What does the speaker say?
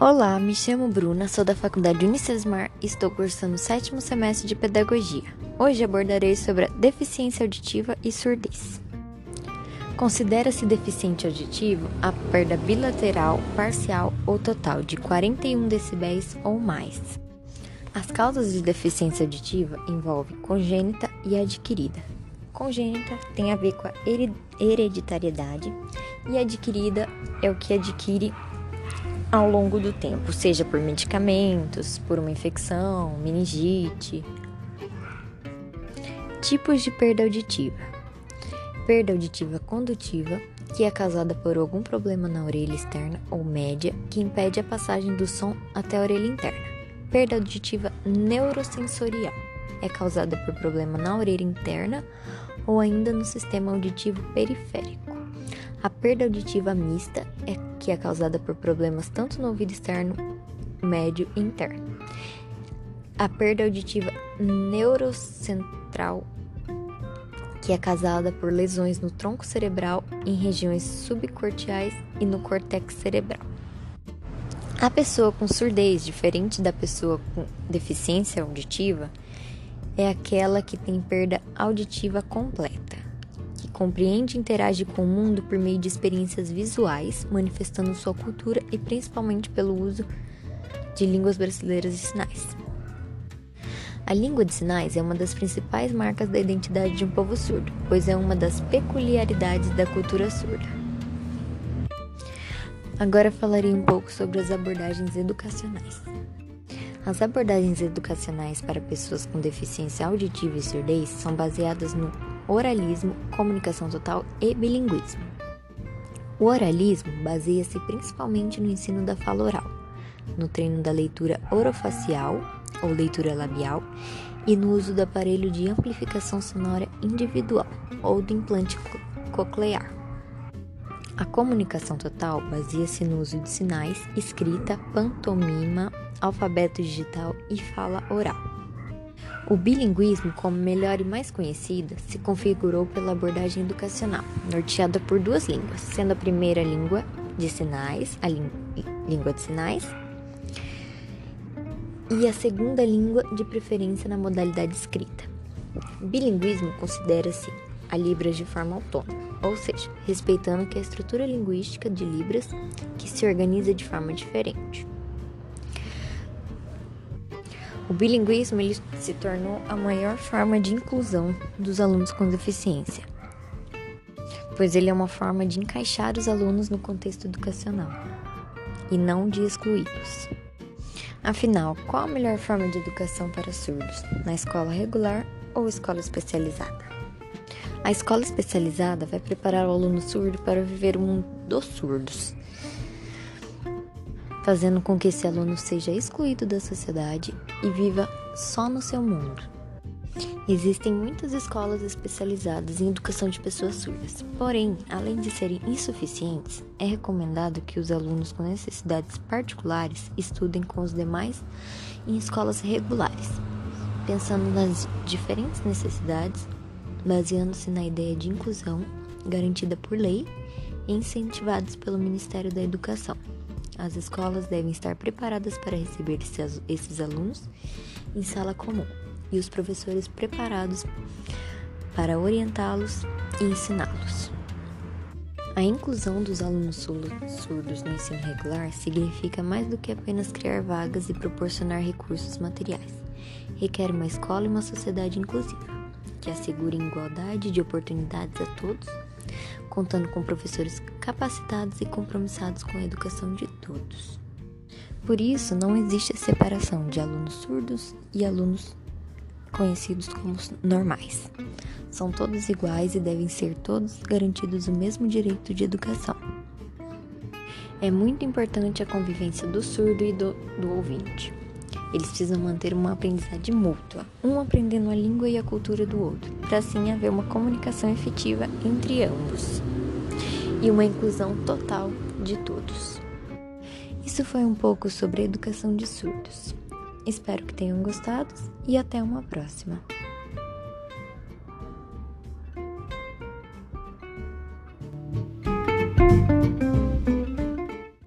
Olá, me chamo Bruna, sou da Faculdade Unicesmar e estou cursando o sétimo semestre de Pedagogia. Hoje abordarei sobre a deficiência auditiva e surdez. Considera-se deficiente auditivo a perda bilateral, parcial ou total de 41 decibéis ou mais. As causas de deficiência auditiva envolvem congênita e adquirida. Congênita tem a ver com a hereditariedade e adquirida é o que adquire ao longo do tempo, seja por medicamentos, por uma infecção, meningite. Tipos de perda auditiva: perda auditiva condutiva, que é causada por algum problema na orelha externa ou média que impede a passagem do som até a orelha interna. Perda auditiva neurosensorial é causada por problema na orelha interna ou ainda no sistema auditivo periférico. A perda auditiva mista é que é causada por problemas tanto no ouvido externo, médio e interno. A perda auditiva neurocentral que é causada por lesões no tronco cerebral, em regiões subcortiais e no córtex cerebral. A pessoa com surdez, diferente da pessoa com deficiência auditiva, é aquela que tem perda auditiva completa, que compreende e interage com o mundo por meio de experiências visuais, manifestando sua cultura e principalmente pelo uso de línguas brasileiras de sinais. A língua de sinais é uma das principais marcas da identidade de um povo surdo, pois é uma das peculiaridades da cultura surda. Agora falarei um pouco sobre as abordagens educacionais. As abordagens educacionais para pessoas com deficiência auditiva e surdez são baseadas no oralismo, comunicação total e bilinguismo. O oralismo baseia-se principalmente no ensino da fala oral, no treino da leitura orofacial ou leitura labial e no uso do aparelho de amplificação sonora individual ou do implante coclear. A comunicação total baseia-se no uso de sinais, escrita, pantomima, alfabeto digital e fala oral. O bilinguismo, como melhor e mais conhecida, se configurou pela abordagem educacional, norteada por duas línguas, sendo a primeira língua de sinais, a língua de sinais, e a segunda língua de preferência na modalidade escrita. Bilinguismo considera-se a Libras de forma autônoma ou seja, respeitando que a estrutura linguística de Libras que se organiza de forma diferente. O bilinguismo ele se tornou a maior forma de inclusão dos alunos com deficiência, pois ele é uma forma de encaixar os alunos no contexto educacional e não de excluí-los. Afinal, qual a melhor forma de educação para surdos? Na escola regular ou escola especializada? A escola especializada vai preparar o aluno surdo para viver o mundo dos surdos, fazendo com que esse aluno seja excluído da sociedade e viva só no seu mundo. Existem muitas escolas especializadas em educação de pessoas surdas, porém, além de serem insuficientes, é recomendado que os alunos com necessidades particulares estudem com os demais em escolas regulares, pensando nas diferentes necessidades baseando-se na ideia de inclusão garantida por lei e incentivados pelo Ministério da Educação. As escolas devem estar preparadas para receber esses alunos em sala comum e os professores preparados para orientá-los e ensiná-los. A inclusão dos alunos surdos no ensino regular significa mais do que apenas criar vagas e proporcionar recursos materiais. Requer uma escola e uma sociedade inclusiva que assegurem igualdade de oportunidades a todos, contando com professores capacitados e compromissados com a educação de todos. Por isso, não existe a separação de alunos surdos e alunos conhecidos como normais. São todos iguais e devem ser todos garantidos o mesmo direito de educação. É muito importante a convivência do surdo e do, do ouvinte. Eles precisam manter uma aprendizagem mútua, um aprendendo a língua e a cultura do outro, para assim haver uma comunicação efetiva entre ambos e uma inclusão total de todos. Isso foi um pouco sobre a educação de surdos. Espero que tenham gostado e até uma próxima.